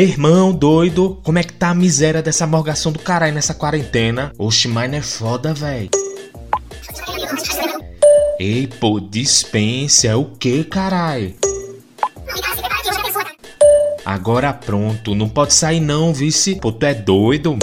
Irmão, doido, como é que tá a miséria dessa morgação do caralho nessa quarentena? Oxe, mas não é foda, véi. Ei, pô, dispensa, é o que, caralho? Agora pronto, não pode sair não, vice. Pô, tu é doido?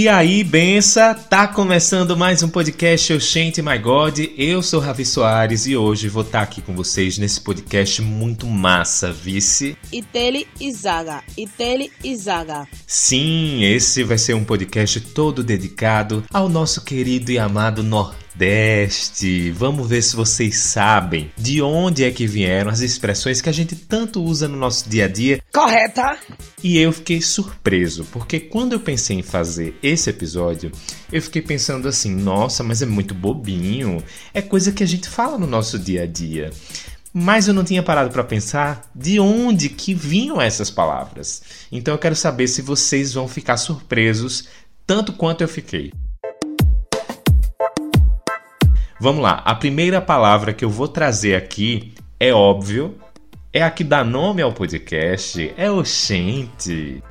E aí, bença, tá começando mais um podcast Oxente My God. Eu sou Ravi Soares e hoje vou estar tá aqui com vocês nesse podcast muito massa, vice. Itele Izaga, Itele Izaga. Sim, esse vai ser um podcast todo dedicado ao nosso querido e amado Nordeste Nordeste. Vamos ver se vocês sabem de onde é que vieram as expressões que a gente tanto usa no nosso dia a dia. Correta! E eu fiquei surpreso, porque quando eu pensei em fazer esse episódio, eu fiquei pensando assim: nossa, mas é muito bobinho. É coisa que a gente fala no nosso dia a dia. Mas eu não tinha parado para pensar de onde que vinham essas palavras. Então eu quero saber se vocês vão ficar surpresos tanto quanto eu fiquei. Vamos lá, a primeira palavra que eu vou trazer aqui é óbvio, é a que dá nome ao podcast, é oxente.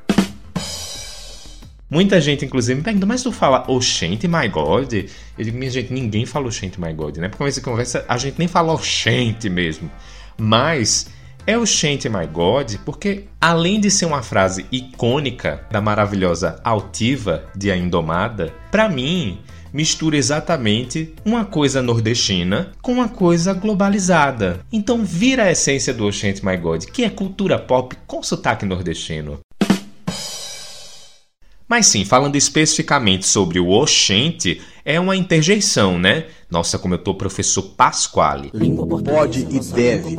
Muita gente, inclusive, me pergunta, mas tu fala oxente, my God? Eu digo, minha gente, ninguém fala oxente, my God, né? Porque quando você conversa, a gente nem fala oxente mesmo. Mas é oxente, my God, porque além de ser uma frase icônica da maravilhosa altiva de A Indomada, para mim mistura exatamente uma coisa nordestina com uma coisa globalizada. Então vira a essência do Oxente My God, que é cultura pop com sotaque nordestino. Mas sim, falando especificamente sobre o Oxente, é uma interjeição, né? Nossa, como eu tô professor Pasquale. Pode e deve.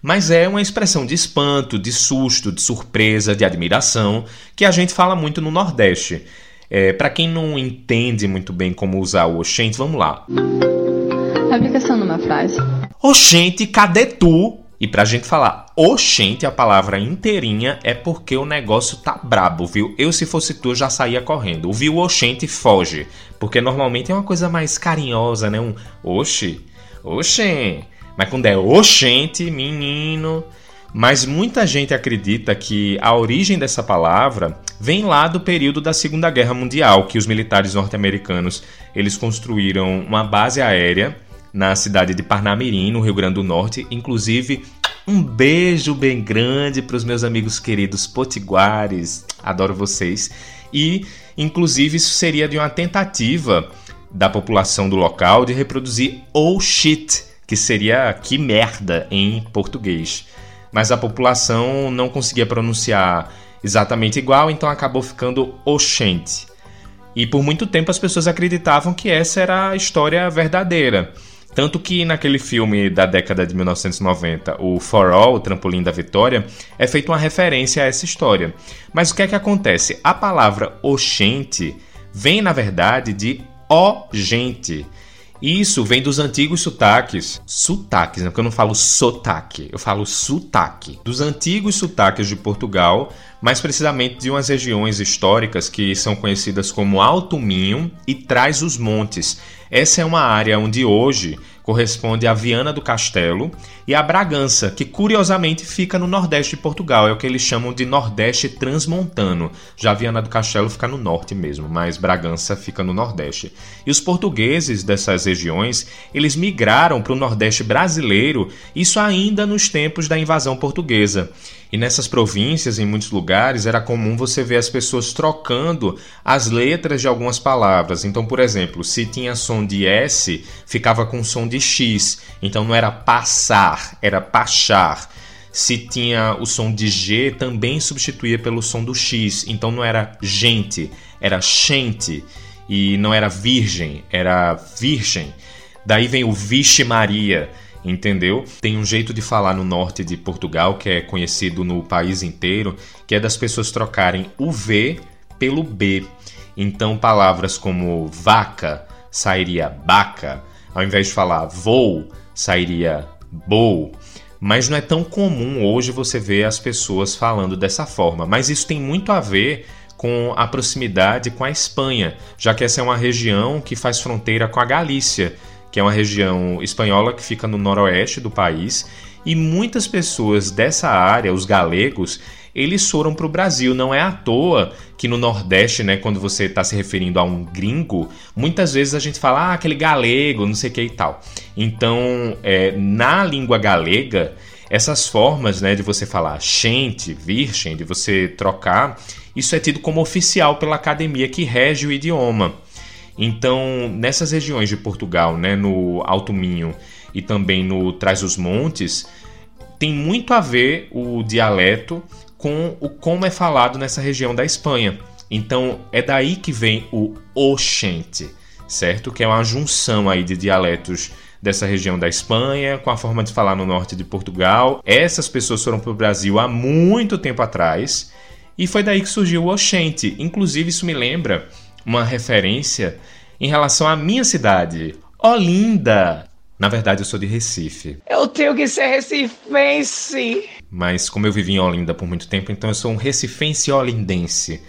Mas é uma expressão de espanto, de susto, de surpresa, de admiração, que a gente fala muito no Nordeste. É, para quem não entende muito bem como usar o oxente, vamos lá. Aplicação numa frase. Oxente, cadê tu? E pra gente falar oxente, a palavra inteirinha, é porque o negócio tá brabo, viu? Eu, se fosse tu, já saía correndo. Ouviu oxente, foge. Porque normalmente é uma coisa mais carinhosa, né? Um oxe, oxê. Mas quando é oxente, menino. Mas muita gente acredita que a origem dessa palavra vem lá do período da Segunda Guerra Mundial, que os militares norte-americanos eles construíram uma base aérea na cidade de Parnamirim, no Rio Grande do Norte. Inclusive, um beijo bem grande para os meus amigos queridos potiguares, adoro vocês. E, inclusive, isso seria de uma tentativa da população do local de reproduzir oh shit, que seria que merda em português. Mas a população não conseguia pronunciar exatamente igual, então acabou ficando Oxente. E por muito tempo as pessoas acreditavam que essa era a história verdadeira. Tanto que naquele filme da década de 1990, o For All, o Trampolim da Vitória, é feita uma referência a essa história. Mas o que é que acontece? A palavra oxente vem, na verdade, de ó gente. Isso vem dos antigos sotaques. Sotaques, né? Porque eu não falo sotaque, eu falo sotaque. Dos antigos sotaques de Portugal, mais precisamente de umas regiões históricas que são conhecidas como Alto Minho e Trás os Montes. Essa é uma área onde hoje corresponde a Viana do Castelo e a Bragança, que curiosamente fica no nordeste de Portugal, é o que eles chamam de Nordeste Transmontano. Já Viana do Castelo fica no norte mesmo, mas Bragança fica no nordeste. E os portugueses dessas regiões, eles migraram para o nordeste brasileiro, isso ainda nos tempos da invasão portuguesa. E nessas províncias, em muitos lugares, era comum você ver as pessoas trocando as letras de algumas palavras. Então, por exemplo, se tinha som de S, ficava com som de X. Então não era passar, era pachar. Se tinha o som de G, também substituía pelo som do X. Então não era gente, era gente. E não era virgem, era virgem. Daí vem o Vixe Maria entendeu? Tem um jeito de falar no norte de Portugal que é conhecido no país inteiro, que é das pessoas trocarem o V pelo B. Então palavras como vaca sairia baca, Ao invés de falar vou, sairia bou. Mas não é tão comum hoje você ver as pessoas falando dessa forma. Mas isso tem muito a ver com a proximidade com a Espanha, já que essa é uma região que faz fronteira com a Galícia, que é uma região espanhola que fica no noroeste do país. E muitas pessoas dessa área, os galegos, eles foram para o Brasil. Não é à toa que no Nordeste, né, quando você está se referindo a um gringo, muitas vezes a gente fala ah, aquele galego, não sei o que e tal. Então, é, na língua galega, essas formas né, de você falar gente, virgem, de você trocar, isso é tido como oficial pela academia que rege o idioma. Então, nessas regiões de Portugal, né, no Alto Minho e também no Trás-os-Montes, tem muito a ver o dialeto com o como é falado nessa região da Espanha. Então é daí que vem o oxente, certo? Que é uma junção aí de dialetos dessa região da Espanha com a forma de falar no norte de Portugal. Essas pessoas foram para o Brasil há muito tempo atrás e foi daí que surgiu o oxente. Inclusive isso me lembra uma referência em relação à minha cidade, Olinda. Na verdade, eu sou de Recife. Eu tenho que ser recifense. Mas como eu vivi em Olinda por muito tempo, então eu sou um recifense olindense.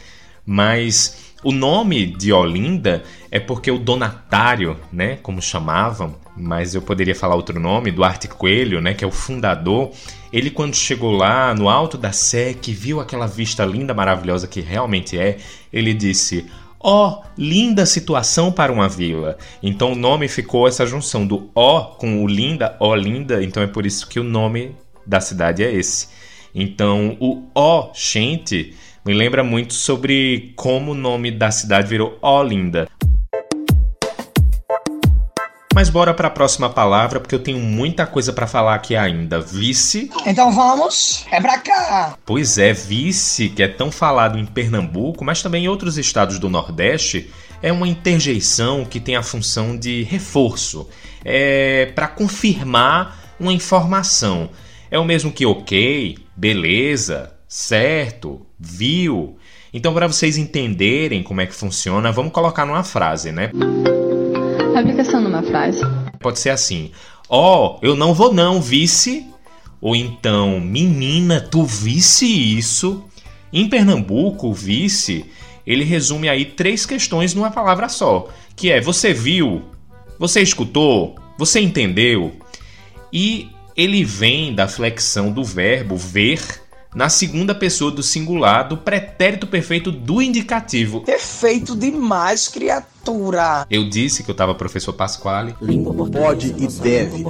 Mas o nome de Olinda é porque o donatário, né, como chamavam, mas eu poderia falar outro nome, Duarte Coelho, né, que é o fundador, ele quando chegou lá no alto da Sé, que viu aquela vista linda, maravilhosa que realmente é, ele disse: Ó, oh, linda situação para uma vila. Então o nome ficou essa junção do ó com o linda, ó linda, então é por isso que o nome da cidade é esse. Então o ó gente me lembra muito sobre como o nome da cidade virou Olinda. Mas bora para a próxima palavra, porque eu tenho muita coisa para falar aqui ainda. Vice. Então vamos, é pra cá. Pois é, vice, que é tão falado em Pernambuco, mas também em outros estados do Nordeste, é uma interjeição que tem a função de reforço. É para confirmar uma informação. É o mesmo que ok, beleza, certo, viu. Então, para vocês entenderem como é que funciona, vamos colocar numa frase, né? Aplicação numa frase. Pode ser assim: Ó, oh, eu não vou não, vice. Ou então, menina, tu visse isso? Em Pernambuco, o vice, ele resume aí três questões numa palavra só, que é você viu, você escutou, você entendeu? E ele vem da flexão do verbo ver na segunda pessoa do singular do pretérito perfeito do indicativo. Perfeito demais, criatura. Eu disse que eu tava professor Pasquale. Pode e deve.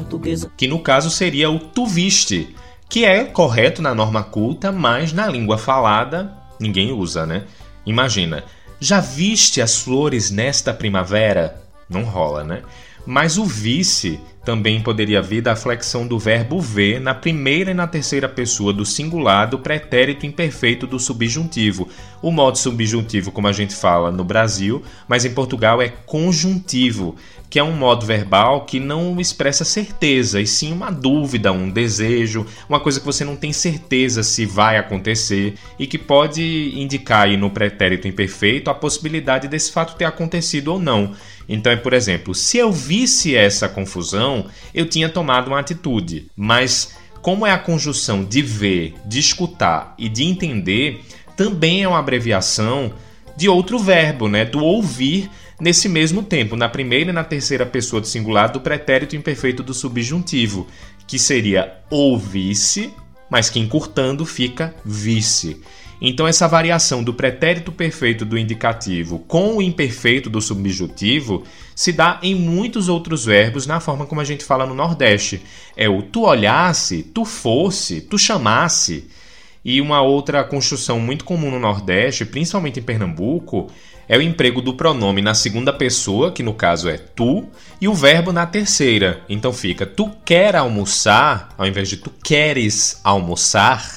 Que no caso seria o tu viste, que é correto na norma culta, mas na língua falada ninguém usa, né? Imagina, já viste as flores nesta primavera? Não rola, né? Mas o vice também poderia vir da flexão do verbo ver na primeira e na terceira pessoa do singular do pretérito imperfeito do subjuntivo. O modo subjuntivo, como a gente fala no Brasil, mas em Portugal é conjuntivo, que é um modo verbal que não expressa certeza, e sim uma dúvida, um desejo, uma coisa que você não tem certeza se vai acontecer e que pode indicar aí no pretérito imperfeito a possibilidade desse fato ter acontecido ou não. Então por exemplo, se eu visse essa confusão, eu tinha tomado uma atitude. Mas como é a conjunção de ver, de escutar e de entender, também é uma abreviação de outro verbo, né? Do ouvir nesse mesmo tempo, na primeira e na terceira pessoa do singular do pretérito imperfeito do subjuntivo, que seria ouvisse, mas que encurtando fica visse. Então, essa variação do pretérito perfeito do indicativo com o imperfeito do subjuntivo se dá em muitos outros verbos na forma como a gente fala no Nordeste. É o tu olhasse, tu fosse, tu chamasse. E uma outra construção muito comum no Nordeste, principalmente em Pernambuco, é o emprego do pronome na segunda pessoa, que no caso é tu, e o verbo na terceira. Então fica tu quer almoçar, ao invés de tu queres almoçar.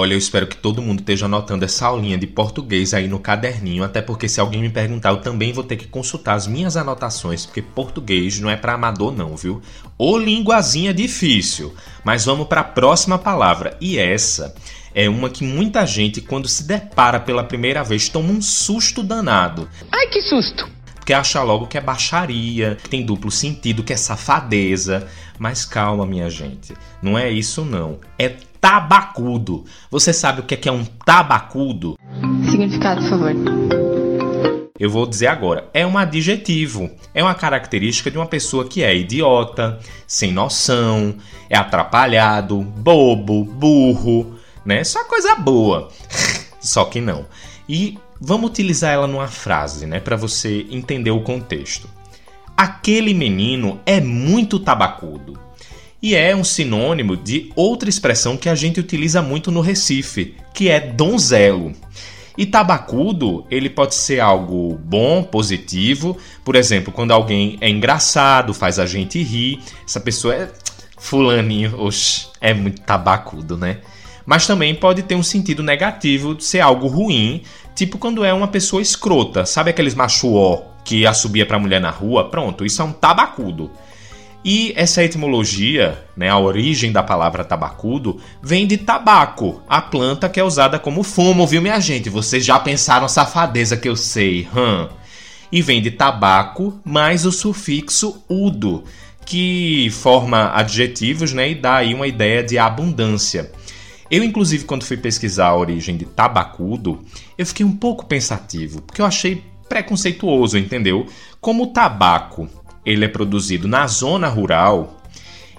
Olha, eu espero que todo mundo esteja anotando essa aulinha de português aí no caderninho, até porque se alguém me perguntar, eu também vou ter que consultar as minhas anotações, porque português não é para amador não, viu? Ô linguazinha difícil. Mas vamos para a próxima palavra, e essa é uma que muita gente quando se depara pela primeira vez toma um susto danado. Ai, que susto! porque acha logo que é baixaria, que tem duplo sentido, que é safadeza. Mas calma, minha gente, não é isso não. É tabacudo. Você sabe o que é, que é um tabacudo? Significado, por favor. Eu vou dizer agora, é um adjetivo, é uma característica de uma pessoa que é idiota, sem noção, é atrapalhado, bobo, burro, né? Só coisa boa. Só que não. E vamos utilizar ela numa frase, né, para você entender o contexto. Aquele menino é muito tabacudo. E é um sinônimo de outra expressão que a gente utiliza muito no Recife, que é donzelo. E tabacudo, ele pode ser algo bom, positivo. Por exemplo, quando alguém é engraçado, faz a gente rir, essa pessoa é fulaninho, oxe, é muito tabacudo, né? Mas também pode ter um sentido negativo ser algo ruim, tipo quando é uma pessoa escrota. Sabe aqueles machuó que assobia pra mulher na rua? Pronto, isso é um tabacudo. E essa etimologia, né, a origem da palavra tabacudo, vem de tabaco, a planta que é usada como fumo, viu, minha gente? Vocês já pensaram safadeza que eu sei, hum. E vem de tabaco mais o sufixo udo, que forma adjetivos né, e dá aí uma ideia de abundância. Eu, inclusive, quando fui pesquisar a origem de tabacudo, eu fiquei um pouco pensativo, porque eu achei preconceituoso, entendeu? Como o tabaco ele é produzido na zona rural,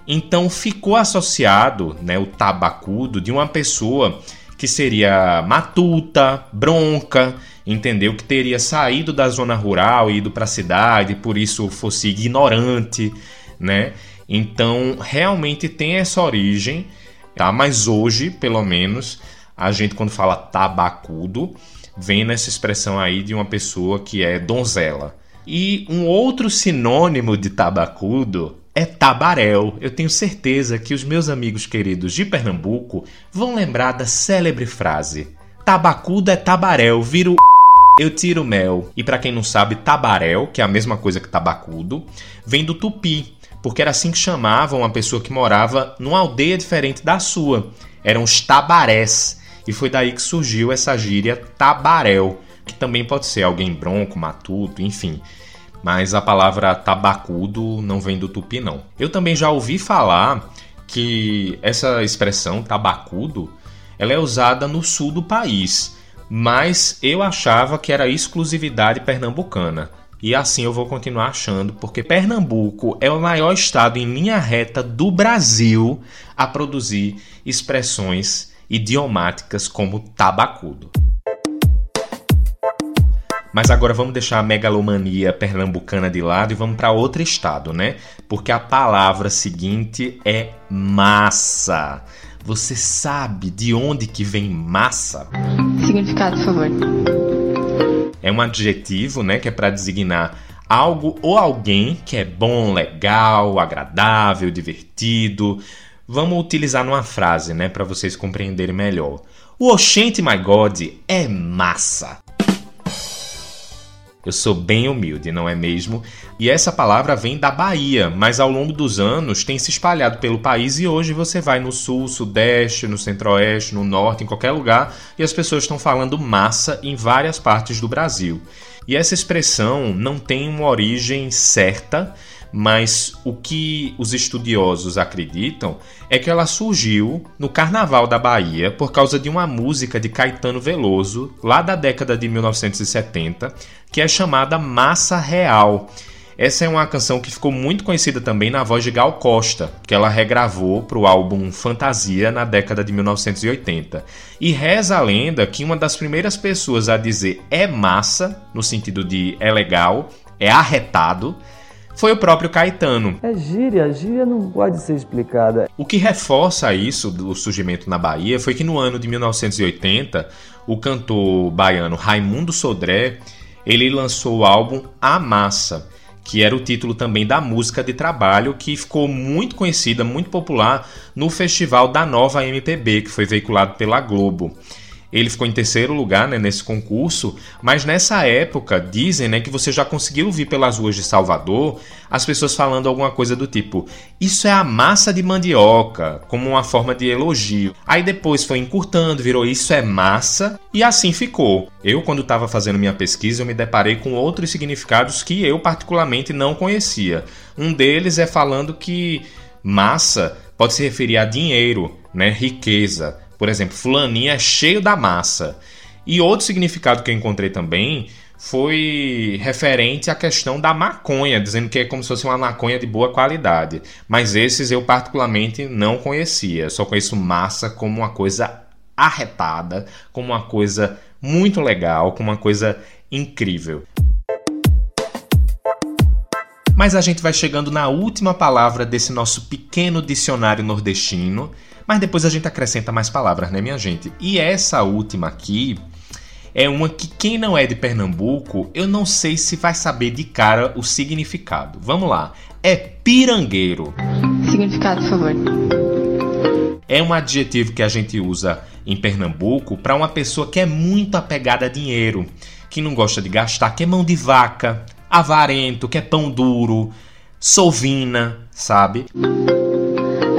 então ficou associado né, o tabacudo de uma pessoa que seria matuta, bronca, entendeu? Que teria saído da zona rural e ido para a cidade, por isso fosse ignorante, né? Então, realmente tem essa origem, tá? Mas hoje, pelo menos, a gente quando fala tabacudo, vem nessa expressão aí de uma pessoa que é donzela. E um outro sinônimo de tabacudo é tabaréu. Eu tenho certeza que os meus amigos queridos de Pernambuco vão lembrar da célebre frase: Tabacudo é tabaréu, viro eu tiro mel. E para quem não sabe, tabaréu, que é a mesma coisa que tabacudo, vem do tupi, porque era assim que chamavam uma pessoa que morava numa aldeia diferente da sua. Eram os tabarés. E foi daí que surgiu essa gíria tabaréu, que também pode ser alguém bronco, matuto, enfim. Mas a palavra tabacudo não vem do tupi, não. Eu também já ouvi falar que essa expressão tabacudo ela é usada no sul do país, mas eu achava que era exclusividade pernambucana. E assim eu vou continuar achando, porque Pernambuco é o maior estado em linha reta do Brasil a produzir expressões idiomáticas como tabacudo. Mas agora vamos deixar a megalomania pernambucana de lado e vamos para outro estado, né? Porque a palavra seguinte é massa. Você sabe de onde que vem massa? Significado, por favor. É um adjetivo, né, que é para designar algo ou alguém que é bom, legal, agradável, divertido. Vamos utilizar numa frase, né, para vocês compreenderem melhor. O Oxente My God é massa. Eu sou bem humilde, não é mesmo? E essa palavra vem da Bahia, mas ao longo dos anos tem se espalhado pelo país e hoje você vai no sul, sudeste, no centro-oeste, no norte, em qualquer lugar e as pessoas estão falando massa em várias partes do Brasil. E essa expressão não tem uma origem certa, mas o que os estudiosos acreditam é que ela surgiu no Carnaval da Bahia por causa de uma música de Caetano Veloso, lá da década de 1970, que é chamada Massa Real. Essa é uma canção que ficou muito conhecida também na voz de Gal Costa, que ela regravou para o álbum Fantasia na década de 1980. E reza a lenda que uma das primeiras pessoas a dizer é massa, no sentido de é legal, é arretado, foi o próprio Caetano. É gíria, gíria não pode ser explicada. O que reforça isso do surgimento na Bahia foi que no ano de 1980, o cantor baiano Raimundo Sodré, ele lançou o álbum A Massa, que era o título também da música de trabalho que ficou muito conhecida, muito popular no Festival da Nova MPB, que foi veiculado pela Globo. Ele ficou em terceiro lugar né, nesse concurso, mas nessa época dizem né, que você já conseguiu ouvir pelas ruas de Salvador as pessoas falando alguma coisa do tipo: Isso é a massa de mandioca, como uma forma de elogio. Aí depois foi encurtando, virou Isso é massa, e assim ficou. Eu, quando estava fazendo minha pesquisa, eu me deparei com outros significados que eu particularmente não conhecia. Um deles é falando que massa pode se referir a dinheiro, né, riqueza. Por exemplo, fulaninha é cheio da massa. E outro significado que eu encontrei também foi referente à questão da maconha, dizendo que é como se fosse uma maconha de boa qualidade. Mas esses eu particularmente não conhecia. Só conheço massa como uma coisa arretada, como uma coisa muito legal, como uma coisa incrível. Mas a gente vai chegando na última palavra desse nosso pequeno dicionário nordestino mas depois a gente acrescenta mais palavras, né, minha gente? E essa última aqui é uma que quem não é de Pernambuco, eu não sei se vai saber de cara o significado. Vamos lá. É pirangueiro. Significado, por favor. É um adjetivo que a gente usa em Pernambuco para uma pessoa que é muito apegada a dinheiro, que não gosta de gastar, que é mão de vaca, avarento, que é pão duro, sovina, sabe?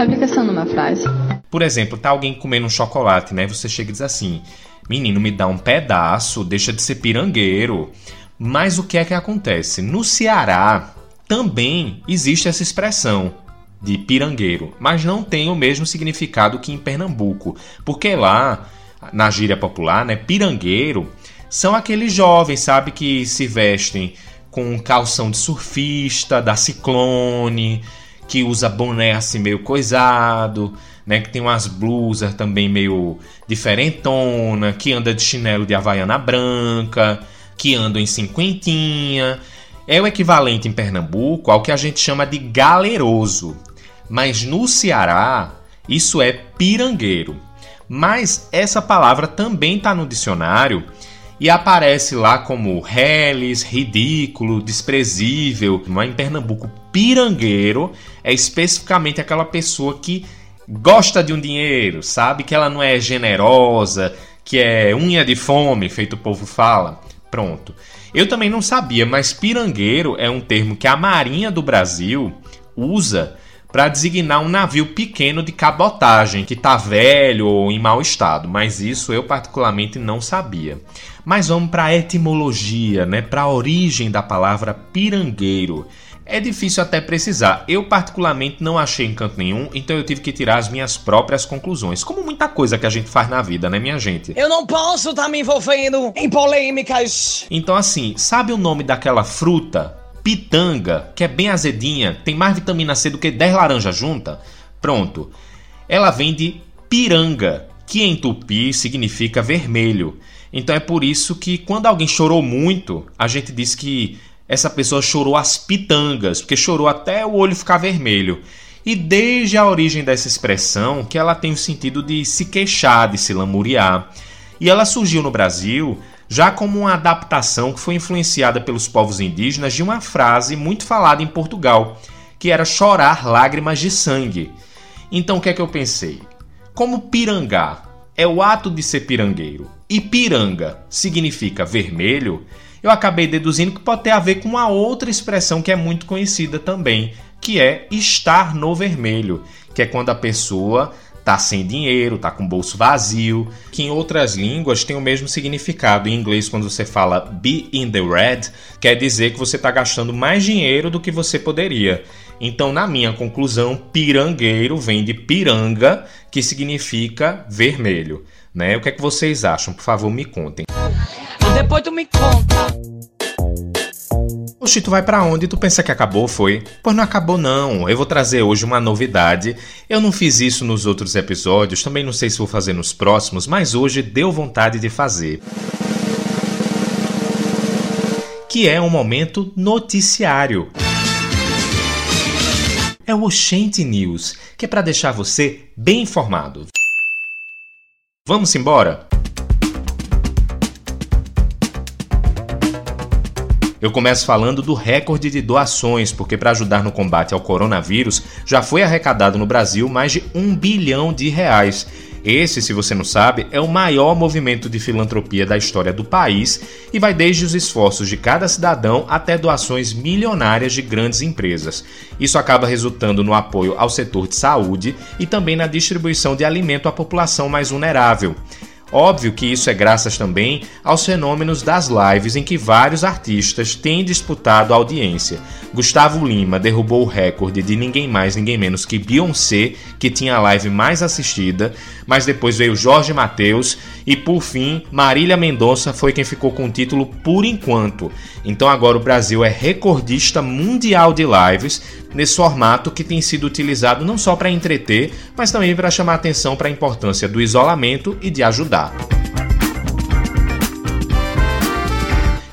Aplicação numa frase. Por exemplo, tá alguém comendo um chocolate, né? Você chega e diz assim: Menino, me dá um pedaço, deixa de ser pirangueiro. Mas o que é que acontece? No Ceará também existe essa expressão de pirangueiro, mas não tem o mesmo significado que em Pernambuco, porque lá, na gíria popular, né, pirangueiro são aqueles jovens, sabe, que se vestem com calção de surfista, da Ciclone, que usa boné assim meio coisado, né? Que tem umas blusas também meio diferentona, que anda de chinelo de havaiana branca, que anda em cinquentinha. É o equivalente em Pernambuco ao que a gente chama de galeroso. Mas no Ceará, isso é pirangueiro. Mas essa palavra também está no dicionário e aparece lá como reles, ridículo, desprezível. Em Pernambuco, pirangueiro é especificamente aquela pessoa que gosta de um dinheiro, sabe que ela não é generosa, que é unha de fome, feito o povo fala. Pronto. Eu também não sabia, mas pirangueiro é um termo que a Marinha do Brasil usa para designar um navio pequeno de cabotagem que está velho ou em mau estado, mas isso eu particularmente não sabia. Mas vamos para a etimologia, né? para a origem da palavra pirangueiro. É difícil até precisar. Eu, particularmente, não achei encanto nenhum, então eu tive que tirar as minhas próprias conclusões. Como muita coisa que a gente faz na vida, né, minha gente? Eu não posso estar tá me envolvendo em polêmicas. Então, assim, sabe o nome daquela fruta? Pitanga, que é bem azedinha, tem mais vitamina C do que 10 laranjas junta? Pronto. Ela vem de piranga, que em tupi significa vermelho. Então é por isso que quando alguém chorou muito, a gente diz que essa pessoa chorou as pitangas, porque chorou até o olho ficar vermelho. E desde a origem dessa expressão que ela tem o sentido de se queixar, de se lamuriar. E ela surgiu no Brasil já como uma adaptação que foi influenciada pelos povos indígenas de uma frase muito falada em Portugal, que era chorar lágrimas de sangue. Então o que é que eu pensei? Como pirangar é o ato de ser pirangueiro e piranga significa vermelho, eu acabei deduzindo que pode ter a ver com uma outra expressão que é muito conhecida também, que é estar no vermelho, que é quando a pessoa tá sem dinheiro, tá com o bolso vazio, que em outras línguas tem o mesmo significado. Em inglês, quando você fala be in the red, quer dizer que você está gastando mais dinheiro do que você poderia. Então, na minha conclusão, pirangueiro vem de piranga, que significa vermelho. Né? O que é que vocês acham? Por favor, me contem. Depois tu me conta. Oxi, tu vai para onde? Tu pensa que acabou, foi? Pois não acabou não. Eu vou trazer hoje uma novidade. Eu não fiz isso nos outros episódios, também não sei se vou fazer nos próximos, mas hoje deu vontade de fazer. Que é um momento noticiário. É o Oxente News, que é para deixar você bem informado. Vamos embora? Eu começo falando do recorde de doações, porque para ajudar no combate ao coronavírus já foi arrecadado no Brasil mais de um bilhão de reais. Esse, se você não sabe, é o maior movimento de filantropia da história do país e vai desde os esforços de cada cidadão até doações milionárias de grandes empresas. Isso acaba resultando no apoio ao setor de saúde e também na distribuição de alimento à população mais vulnerável. Óbvio que isso é graças também aos fenômenos das lives em que vários artistas têm disputado audiência. Gustavo Lima derrubou o recorde de ninguém mais, ninguém menos que Beyoncé, que tinha a live mais assistida, mas depois veio Jorge Mateus e por fim Marília Mendonça foi quem ficou com o título por enquanto. Então agora o Brasil é recordista mundial de lives nesse formato que tem sido utilizado não só para entreter, mas também para chamar atenção para a importância do isolamento e de ajudar.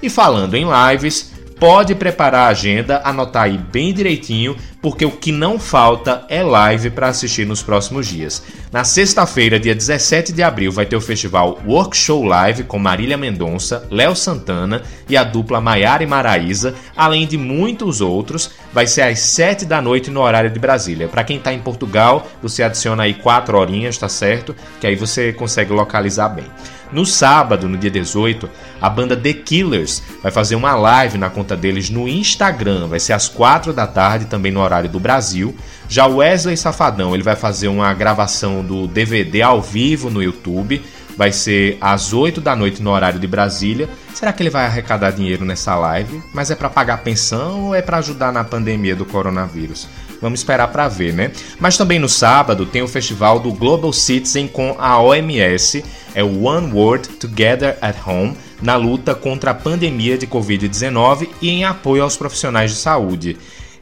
E falando em lives, pode preparar a agenda, anotar aí bem direitinho, porque o que não falta é live para assistir nos próximos dias. Na sexta-feira, dia 17 de abril, vai ter o festival Workshow Live com Marília Mendonça, Léo Santana e a dupla Maiara e Maraísa, além de muitos outros. Vai ser às 7 da noite no horário de Brasília. Para quem está em Portugal, você adiciona aí 4 horinhas, tá certo? Que aí você consegue localizar bem. No sábado, no dia 18, a banda The Killers vai fazer uma live na conta deles no Instagram. Vai ser às 4 da tarde, também no horário do Brasil. Já o Wesley Safadão, ele vai fazer uma gravação do DVD ao vivo no YouTube. Vai ser às 8 da noite no horário de Brasília. Será que ele vai arrecadar dinheiro nessa live? Mas é para pagar pensão ou é para ajudar na pandemia do coronavírus? Vamos esperar para ver, né? Mas também no sábado tem o festival do Global Citizen com a OMS, é o One World Together at Home, na luta contra a pandemia de Covid-19 e em apoio aos profissionais de saúde.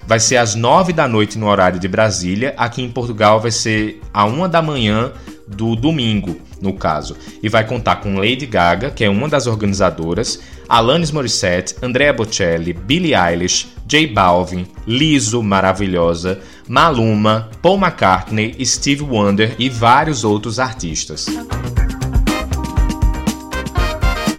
Vai ser às 9 da noite no horário de Brasília, aqui em Portugal vai ser a 1 da manhã do domingo, no caso. E vai contar com Lady Gaga, que é uma das organizadoras, Alanis Morissette, Andrea Bocelli, Billie Eilish, J Balvin, Liso, maravilhosa, Maluma, Paul McCartney, Steve Wonder e vários outros artistas.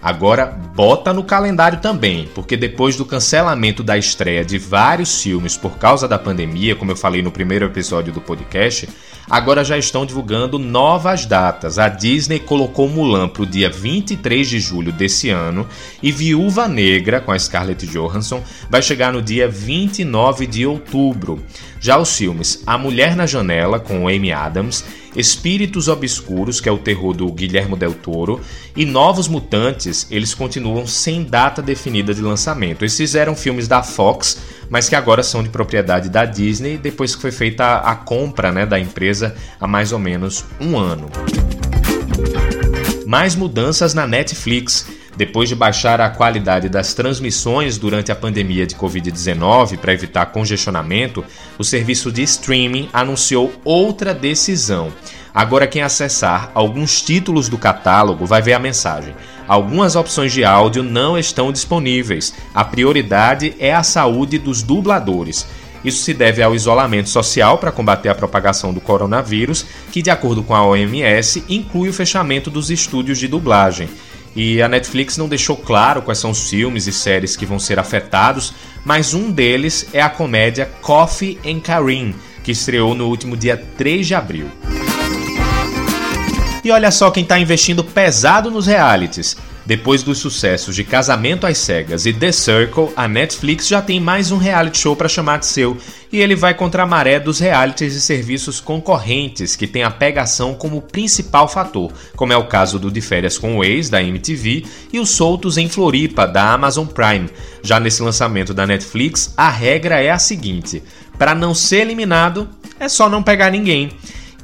Agora bota no calendário também, porque depois do cancelamento da estreia de vários filmes por causa da pandemia, como eu falei no primeiro episódio do podcast, agora já estão divulgando novas datas. A Disney colocou Mulan para o dia 23 de julho desse ano e Viúva Negra, com a Scarlett Johansson, vai chegar no dia 29 de outubro. Já os filmes A Mulher na Janela, com Amy Adams, Espíritos Obscuros, que é o terror do Guilhermo Del Toro, e Novos Mutantes, eles continuam sem data definida de lançamento. Esses eram filmes da Fox, mas que agora são de propriedade da Disney, depois que foi feita a, a compra né, da empresa há mais ou menos um ano. Mais mudanças na Netflix. Depois de baixar a qualidade das transmissões durante a pandemia de Covid-19 para evitar congestionamento, o serviço de streaming anunciou outra decisão. Agora, quem acessar alguns títulos do catálogo vai ver a mensagem. Algumas opções de áudio não estão disponíveis. A prioridade é a saúde dos dubladores. Isso se deve ao isolamento social para combater a propagação do coronavírus, que, de acordo com a OMS, inclui o fechamento dos estúdios de dublagem. E a Netflix não deixou claro quais são os filmes e séries que vão ser afetados, mas um deles é a comédia Coffee and Kareem, que estreou no último dia 3 de abril. E olha só quem está investindo pesado nos realities. Depois dos sucessos de Casamento às Cegas e The Circle, a Netflix já tem mais um reality show para chamar de seu, e ele vai contra a maré dos realities e serviços concorrentes que tem a pegação como principal fator, como é o caso do De Férias com o Ex, da MTV, e os Soltos em Floripa, da Amazon Prime. Já nesse lançamento da Netflix, a regra é a seguinte: para não ser eliminado, é só não pegar ninguém.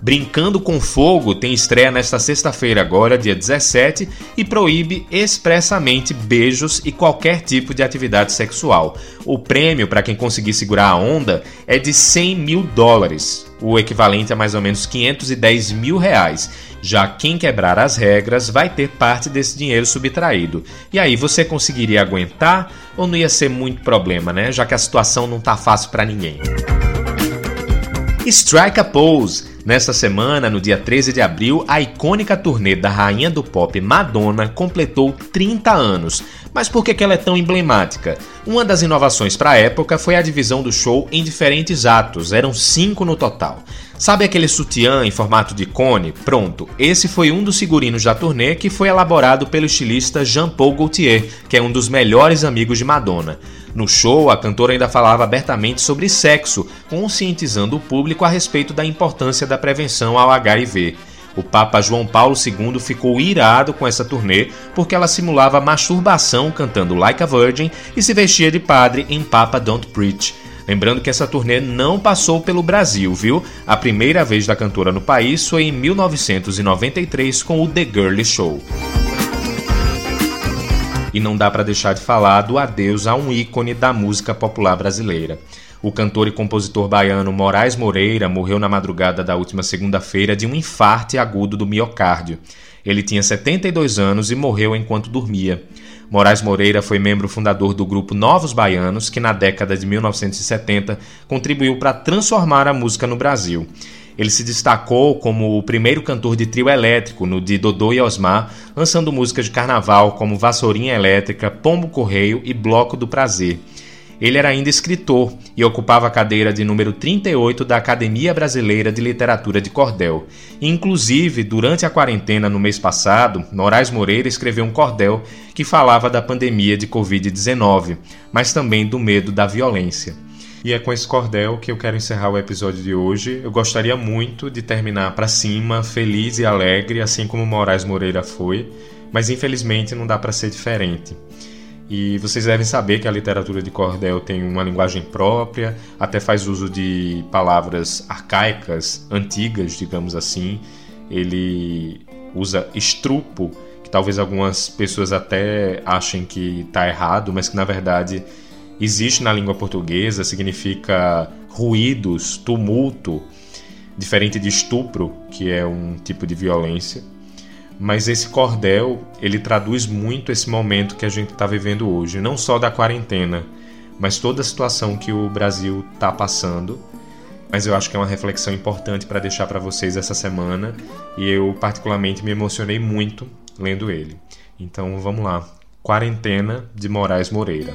Brincando com Fogo tem estreia nesta sexta-feira, agora, dia 17, e proíbe expressamente beijos e qualquer tipo de atividade sexual. O prêmio para quem conseguir segurar a onda é de 100 mil dólares, o equivalente a mais ou menos 510 mil reais. Já quem quebrar as regras vai ter parte desse dinheiro subtraído. E aí, você conseguiria aguentar ou não ia ser muito problema, né? Já que a situação não tá fácil para ninguém. Strike a Pose Nesta semana, no dia 13 de abril, a icônica turnê da rainha do pop Madonna completou 30 anos. Mas por que ela é tão emblemática? Uma das inovações para a época foi a divisão do show em diferentes atos, eram cinco no total. Sabe aquele sutiã em formato de cone? Pronto, esse foi um dos figurinos da turnê que foi elaborado pelo estilista Jean-Paul Gaultier, que é um dos melhores amigos de Madonna. No show, a cantora ainda falava abertamente sobre sexo, conscientizando o público a respeito da importância da prevenção ao HIV. O Papa João Paulo II ficou irado com essa turnê porque ela simulava masturbação cantando Like a Virgin e se vestia de padre em Papa Don't Preach. Lembrando que essa turnê não passou pelo Brasil, viu? A primeira vez da cantora no país foi em 1993 com o The Girly Show. E não dá para deixar de falar do adeus a um ícone da música popular brasileira. O cantor e compositor baiano Moraes Moreira morreu na madrugada da última segunda-feira de um infarte agudo do miocárdio. Ele tinha 72 anos e morreu enquanto dormia. Moraes Moreira foi membro fundador do grupo Novos Baianos, que na década de 1970 contribuiu para transformar a música no Brasil. Ele se destacou como o primeiro cantor de trio elétrico no de Dodô e Osmar, lançando músicas de carnaval como Vassourinha Elétrica, Pombo Correio e Bloco do Prazer. Ele era ainda escritor e ocupava a cadeira de número 38 da Academia Brasileira de Literatura de Cordel. Inclusive, durante a quarentena no mês passado, Moraes Moreira escreveu um cordel que falava da pandemia de Covid-19, mas também do medo da violência. E é com esse cordel que eu quero encerrar o episódio de hoje. Eu gostaria muito de terminar para cima, feliz e alegre, assim como Moraes Moreira foi, mas infelizmente não dá para ser diferente. E vocês devem saber que a literatura de cordel tem uma linguagem própria, até faz uso de palavras arcaicas, antigas, digamos assim. Ele usa estrupo, que talvez algumas pessoas até achem que está errado, mas que na verdade existe na língua portuguesa, significa ruídos, tumulto, diferente de estupro, que é um tipo de violência mas esse cordel ele traduz muito esse momento que a gente está vivendo hoje, não só da quarentena, mas toda a situação que o Brasil está passando. Mas eu acho que é uma reflexão importante para deixar para vocês essa semana e eu particularmente me emocionei muito lendo ele. Então vamos lá, Quarentena de Moraes Moreira.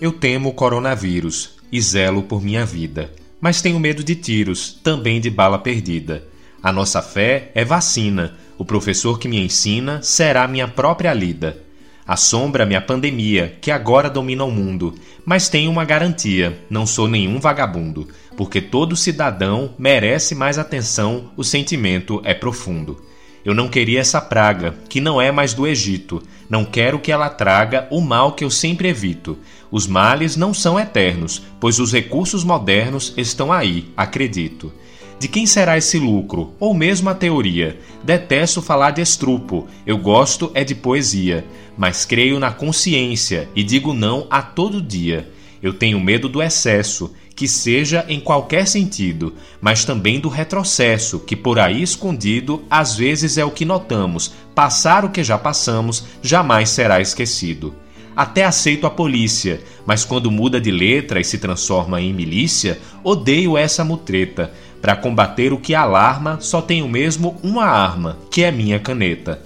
Eu temo o coronavírus e zelo por minha vida, mas tenho medo de tiros, também de bala perdida. A nossa fé é vacina. O professor que me ensina será minha própria lida. Assombra-me a pandemia, que agora domina o mundo, mas tenho uma garantia: não sou nenhum vagabundo, porque todo cidadão merece mais atenção, o sentimento é profundo. Eu não queria essa praga, que não é mais do Egito. Não quero que ela traga o mal que eu sempre evito. Os males não são eternos, pois os recursos modernos estão aí, acredito. De quem será esse lucro? Ou mesmo a teoria? Detesto falar de estrupo, eu gosto é de poesia, mas creio na consciência e digo não a todo dia. Eu tenho medo do excesso, que seja em qualquer sentido, mas também do retrocesso, que por aí escondido às vezes é o que notamos. Passar o que já passamos jamais será esquecido. Até aceito a polícia, mas quando muda de letra e se transforma em milícia, odeio essa mutreta. Para combater o que alarma, só tenho mesmo uma arma, que é minha caneta.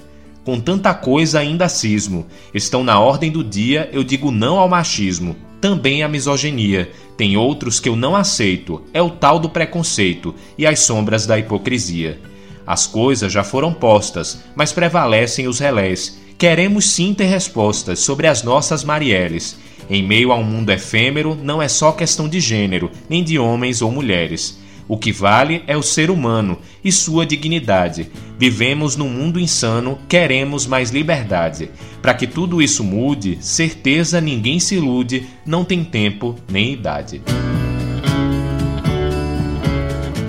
Com tanta coisa ainda cismo. Estão na ordem do dia, eu digo não ao machismo, também à misoginia. Tem outros que eu não aceito, é o tal do preconceito e as sombras da hipocrisia. As coisas já foram postas, mas prevalecem os relés. Queremos sim ter respostas sobre as nossas Marielles. Em meio a um mundo efêmero, não é só questão de gênero, nem de homens ou mulheres. O que vale é o ser humano e sua dignidade. Vivemos num mundo insano, queremos mais liberdade. Para que tudo isso mude, certeza ninguém se ilude, não tem tempo nem idade.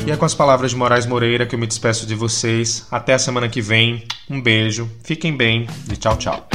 E é com as palavras de Moraes Moreira que eu me despeço de vocês. Até a semana que vem. Um beijo, fiquem bem e tchau, tchau.